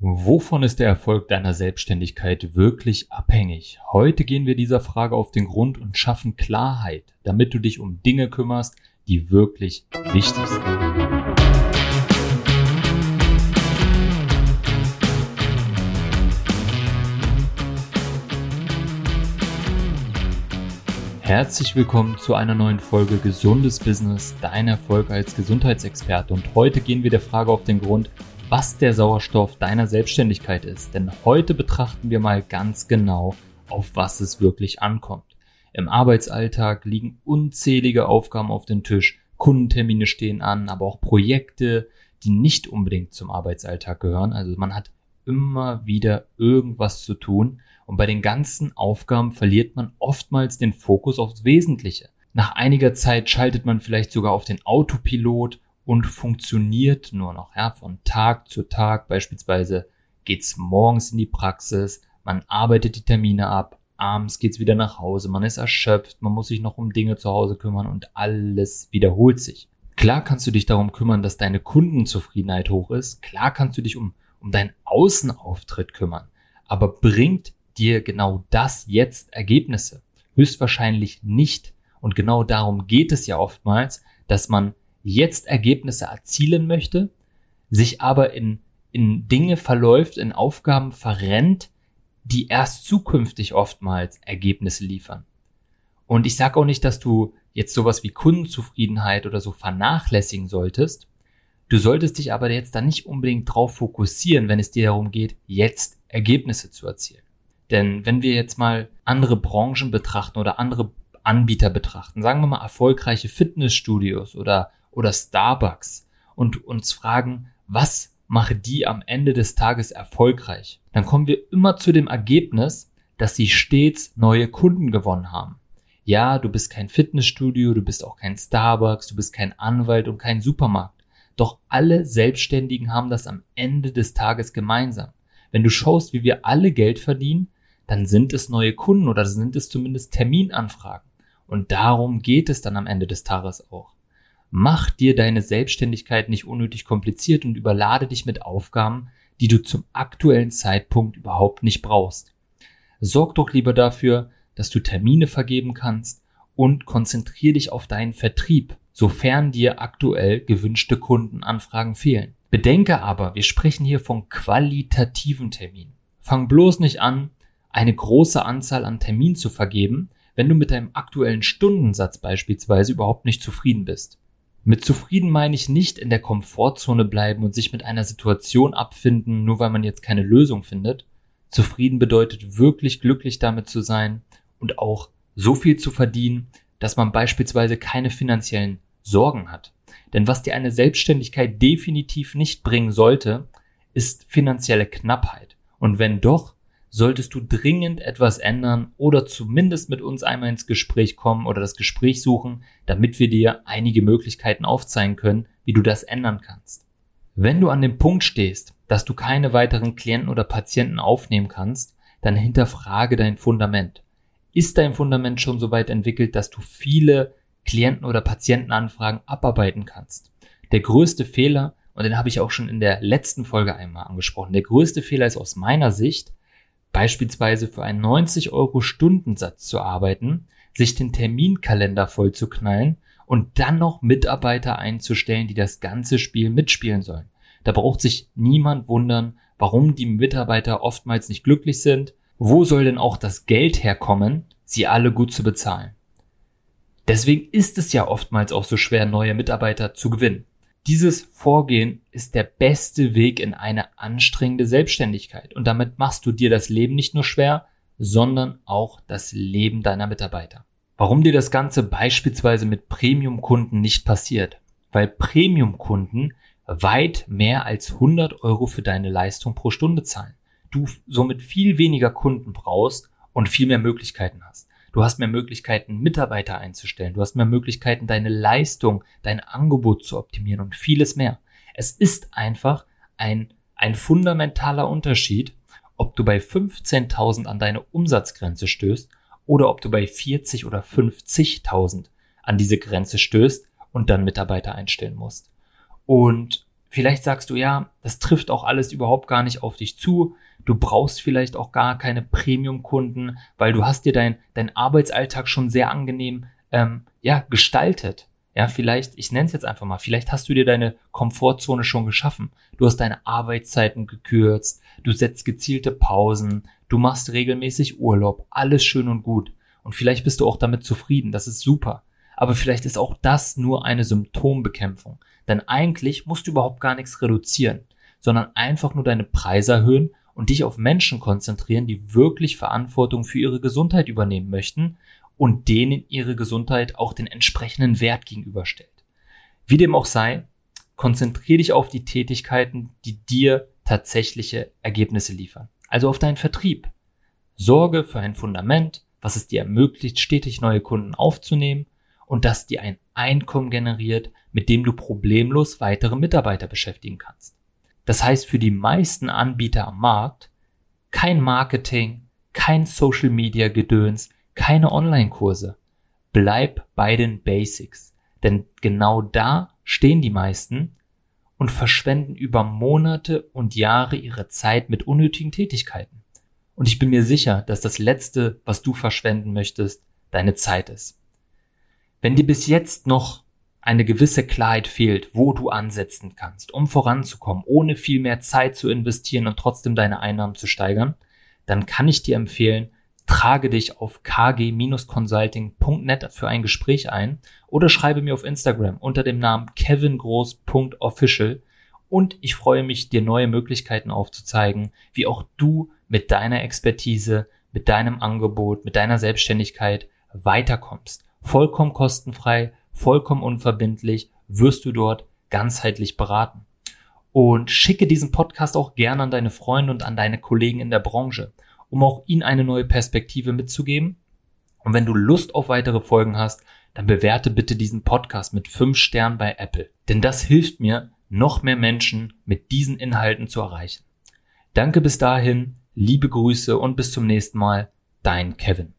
Wovon ist der Erfolg deiner Selbstständigkeit wirklich abhängig? Heute gehen wir dieser Frage auf den Grund und schaffen Klarheit, damit du dich um Dinge kümmerst, die wirklich wichtig sind. Herzlich willkommen zu einer neuen Folge Gesundes Business, dein Erfolg als Gesundheitsexperte. Und heute gehen wir der Frage auf den Grund, was der Sauerstoff deiner Selbstständigkeit ist. Denn heute betrachten wir mal ganz genau, auf was es wirklich ankommt. Im Arbeitsalltag liegen unzählige Aufgaben auf dem Tisch, Kundentermine stehen an, aber auch Projekte, die nicht unbedingt zum Arbeitsalltag gehören. Also man hat immer wieder irgendwas zu tun und bei den ganzen Aufgaben verliert man oftmals den Fokus aufs Wesentliche. Nach einiger Zeit schaltet man vielleicht sogar auf den Autopilot und funktioniert nur noch, ja, von Tag zu Tag. Beispielsweise geht's morgens in die Praxis, man arbeitet die Termine ab, abends geht's wieder nach Hause, man ist erschöpft, man muss sich noch um Dinge zu Hause kümmern und alles wiederholt sich. Klar kannst du dich darum kümmern, dass deine Kundenzufriedenheit hoch ist. Klar kannst du dich um, um deinen Außenauftritt kümmern. Aber bringt dir genau das jetzt Ergebnisse? Höchstwahrscheinlich nicht. Und genau darum geht es ja oftmals, dass man jetzt Ergebnisse erzielen möchte, sich aber in, in Dinge verläuft, in Aufgaben verrennt, die erst zukünftig oftmals Ergebnisse liefern. Und ich sage auch nicht, dass du jetzt sowas wie Kundenzufriedenheit oder so vernachlässigen solltest. Du solltest dich aber jetzt da nicht unbedingt drauf fokussieren, wenn es dir darum geht, jetzt Ergebnisse zu erzielen. Denn wenn wir jetzt mal andere Branchen betrachten oder andere Anbieter betrachten, sagen wir mal erfolgreiche Fitnessstudios oder oder Starbucks und uns fragen, was macht die am Ende des Tages erfolgreich, dann kommen wir immer zu dem Ergebnis, dass sie stets neue Kunden gewonnen haben. Ja, du bist kein Fitnessstudio, du bist auch kein Starbucks, du bist kein Anwalt und kein Supermarkt. Doch alle Selbstständigen haben das am Ende des Tages gemeinsam. Wenn du schaust, wie wir alle Geld verdienen, dann sind es neue Kunden oder sind es zumindest Terminanfragen. Und darum geht es dann am Ende des Tages auch. Mach dir deine Selbstständigkeit nicht unnötig kompliziert und überlade dich mit Aufgaben, die du zum aktuellen Zeitpunkt überhaupt nicht brauchst. Sorg doch lieber dafür, dass du Termine vergeben kannst und konzentriere dich auf deinen Vertrieb, sofern dir aktuell gewünschte Kundenanfragen fehlen. Bedenke aber, wir sprechen hier von qualitativen Terminen. Fang bloß nicht an, eine große Anzahl an Terminen zu vergeben, wenn du mit deinem aktuellen Stundensatz beispielsweise überhaupt nicht zufrieden bist. Mit zufrieden meine ich nicht in der Komfortzone bleiben und sich mit einer Situation abfinden, nur weil man jetzt keine Lösung findet. Zufrieden bedeutet wirklich glücklich damit zu sein und auch so viel zu verdienen, dass man beispielsweise keine finanziellen Sorgen hat. Denn was dir eine Selbstständigkeit definitiv nicht bringen sollte, ist finanzielle Knappheit. Und wenn doch, solltest du dringend etwas ändern oder zumindest mit uns einmal ins Gespräch kommen oder das Gespräch suchen, damit wir dir einige Möglichkeiten aufzeigen können, wie du das ändern kannst. Wenn du an dem Punkt stehst, dass du keine weiteren Klienten oder Patienten aufnehmen kannst, dann hinterfrage dein Fundament. Ist dein Fundament schon so weit entwickelt, dass du viele Klienten oder Patientenanfragen abarbeiten kannst? Der größte Fehler, und den habe ich auch schon in der letzten Folge einmal angesprochen, der größte Fehler ist aus meiner Sicht, beispielsweise für einen 90 Euro Stundensatz zu arbeiten, sich den Terminkalender vollzuknallen und dann noch Mitarbeiter einzustellen, die das ganze Spiel mitspielen sollen. Da braucht sich niemand wundern, warum die Mitarbeiter oftmals nicht glücklich sind. Wo soll denn auch das Geld herkommen, sie alle gut zu bezahlen? Deswegen ist es ja oftmals auch so schwer, neue Mitarbeiter zu gewinnen. Dieses Vorgehen ist der beste Weg in eine anstrengende Selbstständigkeit und damit machst du dir das Leben nicht nur schwer, sondern auch das Leben deiner Mitarbeiter. Warum dir das Ganze beispielsweise mit Premium-Kunden nicht passiert? Weil Premium-Kunden weit mehr als 100 Euro für deine Leistung pro Stunde zahlen. Du somit viel weniger Kunden brauchst und viel mehr Möglichkeiten hast. Du hast mehr Möglichkeiten, Mitarbeiter einzustellen. Du hast mehr Möglichkeiten, deine Leistung, dein Angebot zu optimieren und vieles mehr. Es ist einfach ein, ein fundamentaler Unterschied, ob du bei 15.000 an deine Umsatzgrenze stößt oder ob du bei 40 oder 50.000 an diese Grenze stößt und dann Mitarbeiter einstellen musst. Und Vielleicht sagst du, ja, das trifft auch alles überhaupt gar nicht auf dich zu. Du brauchst vielleicht auch gar keine Premium-Kunden, weil du hast dir dein, dein Arbeitsalltag schon sehr angenehm ähm, ja, gestaltet. Ja, vielleicht, ich nenne es jetzt einfach mal, vielleicht hast du dir deine Komfortzone schon geschaffen. Du hast deine Arbeitszeiten gekürzt, du setzt gezielte Pausen, du machst regelmäßig Urlaub, alles schön und gut. Und vielleicht bist du auch damit zufrieden, das ist super. Aber vielleicht ist auch das nur eine Symptombekämpfung. Denn eigentlich musst du überhaupt gar nichts reduzieren, sondern einfach nur deine Preise erhöhen und dich auf Menschen konzentrieren, die wirklich Verantwortung für ihre Gesundheit übernehmen möchten und denen ihre Gesundheit auch den entsprechenden Wert gegenüberstellt. Wie dem auch sei, konzentriere dich auf die Tätigkeiten, die dir tatsächliche Ergebnisse liefern. Also auf deinen Vertrieb. Sorge für ein Fundament, was es dir ermöglicht, stetig neue Kunden aufzunehmen und das dir ein Einkommen generiert, mit dem du problemlos weitere Mitarbeiter beschäftigen kannst. Das heißt für die meisten Anbieter am Markt kein Marketing, kein Social Media Gedöns, keine Online-Kurse. Bleib bei den Basics. Denn genau da stehen die meisten und verschwenden über Monate und Jahre ihre Zeit mit unnötigen Tätigkeiten. Und ich bin mir sicher, dass das Letzte, was du verschwenden möchtest, deine Zeit ist. Wenn dir bis jetzt noch eine gewisse Klarheit fehlt, wo du ansetzen kannst, um voranzukommen, ohne viel mehr Zeit zu investieren und trotzdem deine Einnahmen zu steigern, dann kann ich dir empfehlen, trage dich auf kg-consulting.net für ein Gespräch ein oder schreibe mir auf Instagram unter dem Namen kevingroß.official und ich freue mich, dir neue Möglichkeiten aufzuzeigen, wie auch du mit deiner Expertise, mit deinem Angebot, mit deiner Selbstständigkeit weiterkommst. Vollkommen kostenfrei, vollkommen unverbindlich wirst du dort ganzheitlich beraten. Und schicke diesen Podcast auch gerne an deine Freunde und an deine Kollegen in der Branche um auch ihnen eine neue Perspektive mitzugeben. Und wenn du Lust auf weitere Folgen hast, dann bewerte bitte diesen Podcast mit fünf Sternen bei Apple. Denn das hilft mir, noch mehr Menschen mit diesen Inhalten zu erreichen. Danke bis dahin, liebe Grüße und bis zum nächsten Mal, dein Kevin.